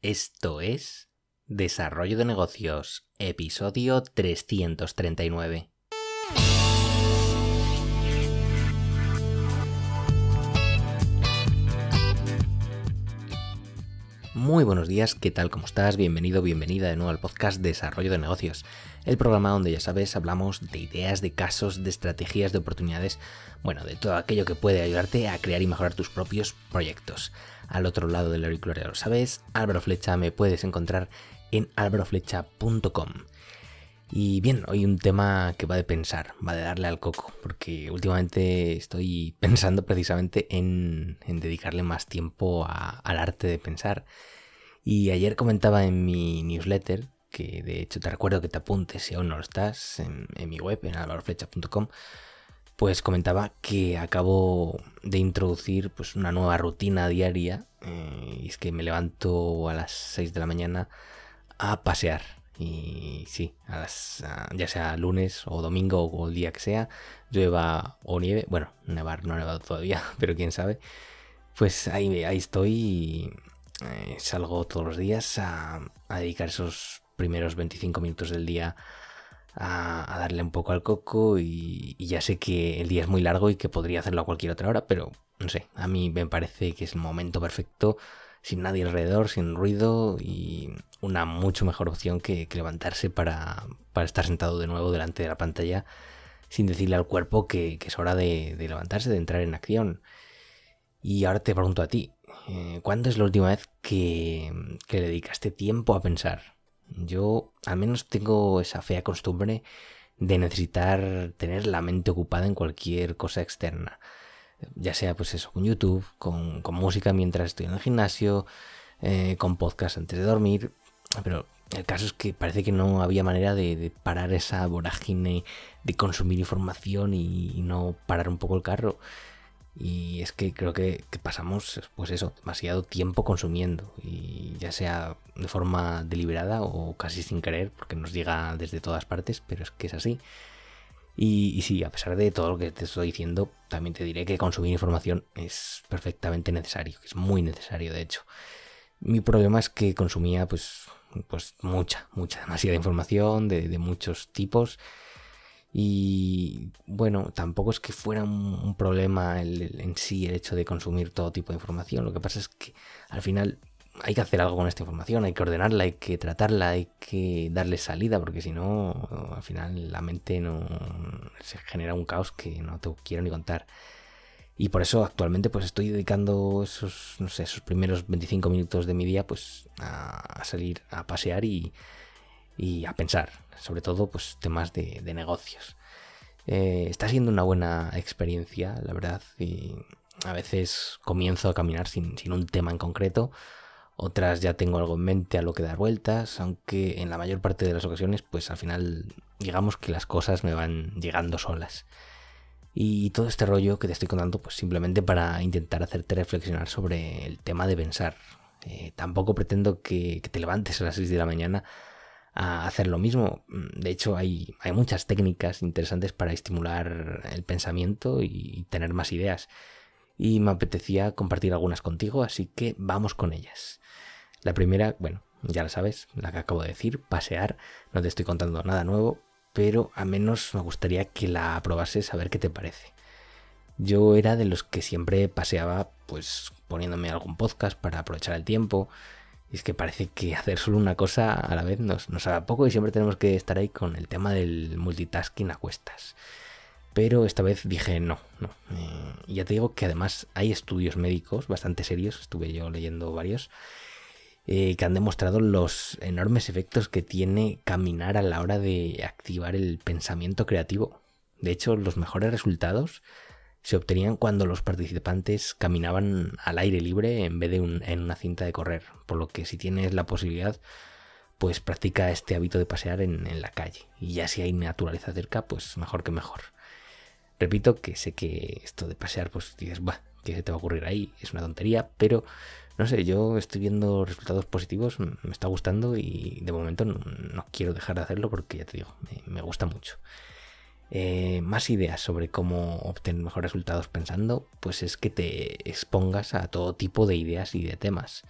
Esto es Desarrollo de Negocios, episodio 339. Muy buenos días, ¿qué tal? ¿Cómo estás? Bienvenido, bienvenida de nuevo al podcast Desarrollo de Negocios, el programa donde ya sabes hablamos de ideas, de casos, de estrategias, de oportunidades, bueno, de todo aquello que puede ayudarte a crear y mejorar tus propios proyectos. Al otro lado del auricular ya lo sabes, Álvaro Flecha me puedes encontrar en álvaroflecha.com. Y bien, hoy un tema que va de pensar, va de darle al coco, porque últimamente estoy pensando precisamente en, dedicarle más tiempo al arte de pensar. Y ayer comentaba en mi newsletter, que de hecho te recuerdo que te apuntes si aún no lo estás, en, mi web, en alvaroflecha.com, pues comentaba que acabo de introducir pues una nueva rutina diaria, eh, y es que me levanto a las 6 de la mañana a pasear y sí, a las, ya sea lunes o domingo o el día que sea, llueva o nieve, bueno, nevar no ha nevado todavía, pero quién sabe, pues ahí, ahí estoy y eh, salgo todos los días a, dedicar esos primeros 25 minutos del día a, darle un poco al coco y, y, ya sé que el día es muy largo y que podría hacerlo a cualquier otra hora, pero no sé, a mí me parece que es el momento perfecto sin nadie alrededor, sin ruido y una mucho mejor opción que, levantarse para, estar sentado de nuevo delante de la pantalla sin decirle al cuerpo que, es hora de, levantarse, de entrar en acción. Y ahora te pregunto a ti, eh, ¿cuándo es la última vez que, que le dedicaste tiempo a pensar? Yo al menos tengo esa fea costumbre de necesitar tener la mente ocupada en cualquier cosa externa ya sea pues eso, con YouTube, con, música mientras estoy en el gimnasio, eh, con podcast antes de dormir, pero el caso es que parece que no había manera de, parar esa vorágine de consumir información y, no parar un poco el carro. Y es que creo que, pasamos, pues eso, demasiado tiempo consumiendo. Y ya sea de forma deliberada o casi sin querer, porque nos llega desde todas partes, pero es que es así. Y, sí, a pesar de todo lo que te estoy diciendo, también te diré que consumir información es perfectamente necesario, es muy necesario de hecho. Mi problema es que consumía pues, pues mucha, mucha, demasiada información de, muchos tipos. Y bueno, tampoco es que fuera un, problema en sí el hecho de consumir todo tipo de información. Lo que pasa es que al final hay que hacer algo con esta información, hay que ordenarla, hay que tratarla, hay que darle salida, porque si no, al final la mente no se genera un caos que no te quiero ni contar. Y por eso actualmente pues estoy dedicando esos, no sé, esos primeros 25 minutos de mi día pues a, salir a pasear y, a pensar, sobre todo pues temas de, negocios. Eh, está siendo una buena experiencia, la verdad, y a veces comienzo a caminar sin, sin un tema en concreto otras ya tengo algo en mente a lo que dar vueltas, aunque en la mayor parte de las ocasiones, pues al final digamos que las cosas me van llegando solas. Y todo este rollo que te estoy contando, pues simplemente para intentar hacerte reflexionar sobre el tema de pensar. Eh, tampoco pretendo que, te levantes a las 6 de la mañana a hacer lo mismo. De hecho, hay, hay muchas técnicas interesantes para estimular el pensamiento y tener más ideas. Y me apetecía compartir algunas contigo, así que vamos con ellas. La primera, bueno, ya la sabes, la que acabo de decir, pasear. No te estoy contando nada nuevo, pero al menos me gustaría que la aprobases a ver qué te parece. Yo era de los que siempre paseaba, pues poniéndome algún podcast para aprovechar el tiempo. Y es que parece que hacer solo una cosa a la vez nos, nos haga poco y siempre tenemos que estar ahí con el tema del multitasking a cuestas. Pero esta vez dije no, no. Eh, ya te digo que además hay estudios médicos bastante serios, estuve yo leyendo varios, eh, que han demostrado los enormes efectos que tiene caminar a la hora de activar el pensamiento creativo. De hecho, los mejores resultados se obtenían cuando los participantes caminaban al aire libre en vez de en una cinta de correr. Por lo que si tienes la posibilidad, pues practica este hábito de pasear en la calle. Y ya si hay naturaleza cerca, pues mejor que mejor. Repito que sé que esto de pasear, pues dices, bah, ¿qué se te va a ocurrir ahí? Es una tontería, pero no sé, yo estoy viendo resultados positivos, me está gustando y de momento no, quiero dejar de hacerlo porque ya te digo, me, gusta mucho. Eh, más ideas sobre cómo obtener mejores resultados pensando, pues es que te expongas a todo tipo de ideas y de temas.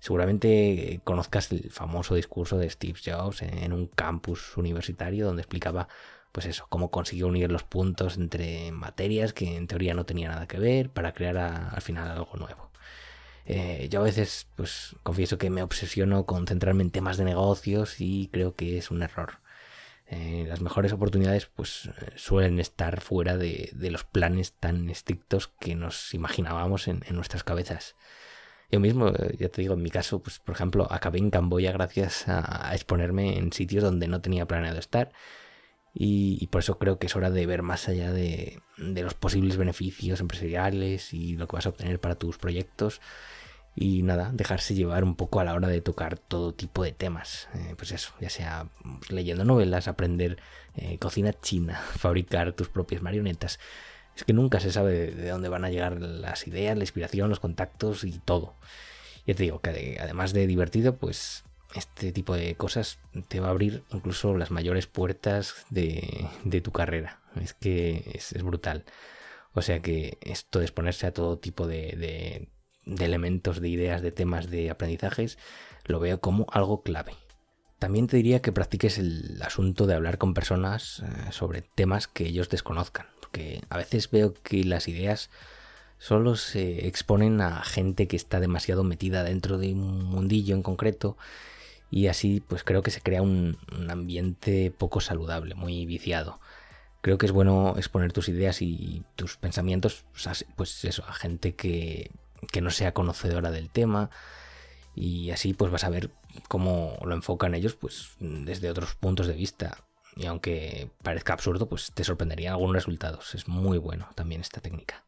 Seguramente conozcas el famoso discurso de Steve Jobs en un campus universitario donde explicaba pues eso, cómo consiguió unir los puntos entre materias que en teoría no tenían nada que ver para crear al final algo nuevo. Eh, yo a veces, pues confieso que me obsesiono con centrarme en temas de negocios y creo que es un error. Eh, las mejores oportunidades pues eh, suelen estar fuera de, los planes tan estrictos que nos imaginábamos en, nuestras cabezas. Yo mismo, ya te digo, en mi caso, pues por ejemplo, acabé en Camboya gracias a, a exponerme en sitios donde no tenía planeado estar y, por eso creo que es hora de ver más allá de, los posibles beneficios empresariales y lo que vas a obtener para tus proyectos. Y nada, dejarse llevar un poco a la hora de tocar todo tipo de temas. Eh, pues eso, ya sea leyendo novelas, aprender eh, cocina china, fabricar tus propias marionetas. Es que nunca se sabe de dónde van a llegar las ideas, la inspiración, los contactos y todo. Ya te digo que además de divertido, pues este tipo de cosas te va a abrir incluso las mayores puertas de, tu carrera. Es que es, brutal. O sea que esto de exponerse a todo tipo de, elementos, de ideas, de temas, de aprendizajes, lo veo como algo clave. También te diría que practiques el asunto de hablar con personas eh, sobre temas que ellos desconozcan, porque a veces veo que las ideas solo se exponen a gente que está demasiado metida dentro de un mundillo en concreto y así pues creo que se crea un, ambiente poco saludable, muy viciado. Creo que es bueno exponer tus ideas y tus pensamientos pues eso, a gente que, que no sea conocedora del tema y así pues vas a ver cómo lo enfocan ellos pues desde otros puntos de vista. Y aunque parezca absurdo pues te sorprenderían algunos resultados. Es muy bueno también esta técnica.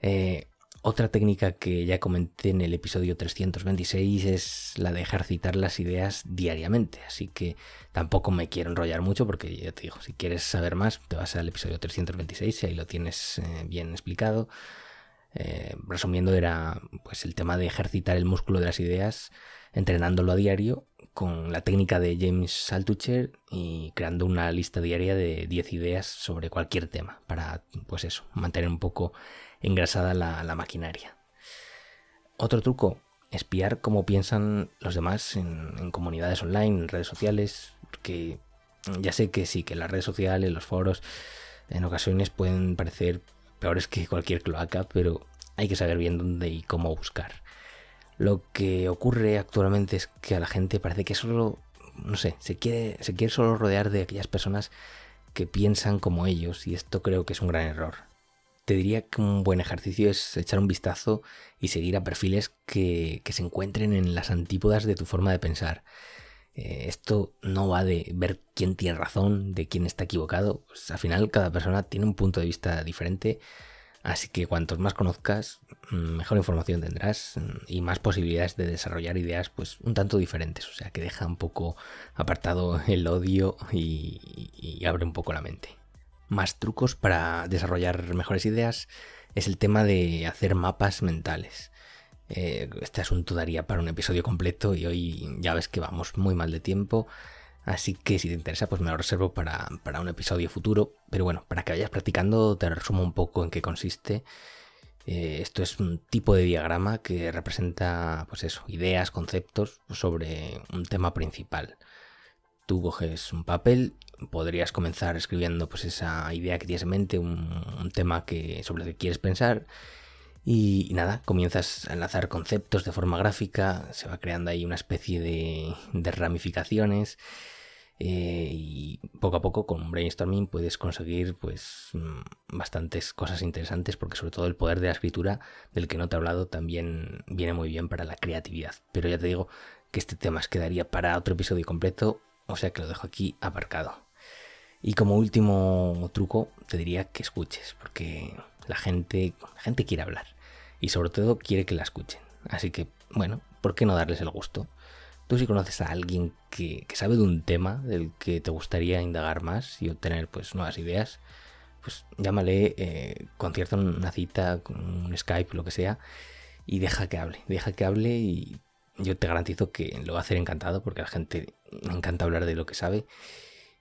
Eh, otra técnica que ya comenté en el episodio 326 es la de ejercitar las ideas diariamente, así que tampoco me quiero enrollar mucho porque ya te digo, si quieres saber más, te vas al episodio 326 y ahí lo tienes eh, bien explicado. Eh, resumiendo, era pues el tema de ejercitar el músculo de las ideas, entrenándolo a diario con la técnica de James Altucher y creando una lista diaria de 10 ideas sobre cualquier tema para, pues eso, mantener un poco engrasada la, maquinaria. Otro truco, espiar cómo piensan los demás en, comunidades online, en redes sociales, que ya sé que sí, que las redes sociales, los foros, en ocasiones pueden parecer peores que cualquier cloaca, pero hay que saber bien dónde y cómo buscar. Lo que ocurre actualmente es que a la gente parece que solo, no sé, se quiere, se quiere solo rodear de aquellas personas que piensan como ellos y esto creo que es un gran error te diría que un buen ejercicio es echar un vistazo y seguir a perfiles que, se encuentren en las antípodas de tu forma de pensar. Eh, esto no va de ver quién tiene razón, de quién está equivocado. Pues, al final cada persona tiene un punto de vista diferente, así que cuantos más conozcas, mm, mejor información tendrás mm, y más posibilidades de desarrollar ideas pues un tanto diferentes. O sea que deja un poco apartado el odio y abre un poco la mente más trucos para desarrollar mejores ideas es el tema de hacer mapas mentales. Eh, este asunto daría para un episodio completo y hoy ya ves que vamos muy mal de tiempo. Así que si te interesa, pues me lo reservo para, un episodio futuro. Pero bueno, para que vayas practicando, te resumo un poco en qué consiste. Eh, esto es un tipo de diagrama que representa, pues eso, ideas, conceptos sobre un tema principal. Tú coges un papel podrías comenzar escribiendo pues esa idea que tienes en mente, un, tema que, sobre el que quieres pensar. Y, nada, comienzas a enlazar conceptos de forma gráfica, se va creando ahí una especie de, ramificaciones. Eh, y poco a poco con brainstorming puedes conseguir pues mm, bastantes cosas interesantes porque sobre todo el poder de la escritura del que no te he hablado también viene muy bien para la creatividad pero ya te digo que este tema se quedaría para otro episodio completo o sea que lo dejo aquí aparcado y como último truco, te diría que escuches, porque la gente, gente quiere hablar y sobre todo quiere que la escuchen. Así que, bueno, ¿por qué no darles el gusto? Tú si conoces a alguien que, sabe de un tema del que te gustaría indagar más y obtener pues nuevas ideas, pues llámale, eh, concierta una cita, un Skype, lo que sea, y deja que hable, deja que hable y yo te garantizo que lo va a hacer encantado porque a la gente encanta hablar de lo que sabe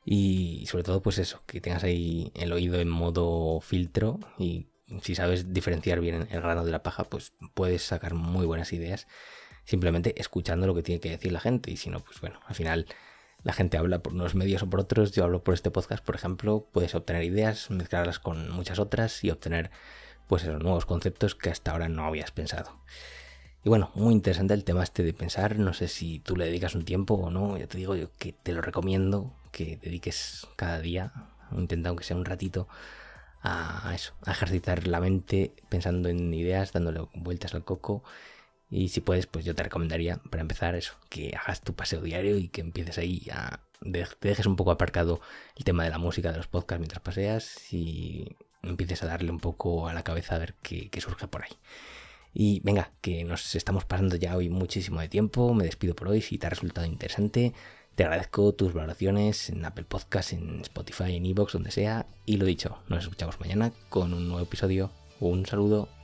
y sobre todo, pues eso, que tengas ahí el oído en modo filtro y si sabes diferenciar bien el grano de la paja, pues puedes sacar muy buenas ideas simplemente escuchando lo que tiene que decir la gente. Y si no, pues bueno, al final la gente habla por unos medios o por otros. Yo hablo por este podcast, por ejemplo, puedes obtener ideas, mezclarlas con muchas otras y obtener pues esos nuevos conceptos que hasta ahora no habías pensado. Y bueno, muy interesante el tema este de pensar, no sé si tú le dedicas un tiempo o no, ya te digo yo que te lo recomiendo, que dediques cada día, intenta aunque sea un ratito, a eso, a ejercitar la mente pensando en ideas, dándole vueltas al coco. Y si puedes, pues yo te recomendaría, para empezar, eso, que hagas tu paseo diario y que empieces ahí a. Te dejes un poco aparcado el tema de la música, de los podcasts mientras paseas y empieces a darle un poco a la cabeza a ver qué, qué surge por ahí. Y venga, que nos estamos pasando ya hoy muchísimo de tiempo. Me despido por hoy. Si te ha resultado interesante, te agradezco tus valoraciones en Apple Podcasts, en Spotify, en Evox, donde sea. Y lo dicho, nos escuchamos mañana con un nuevo episodio. Un saludo.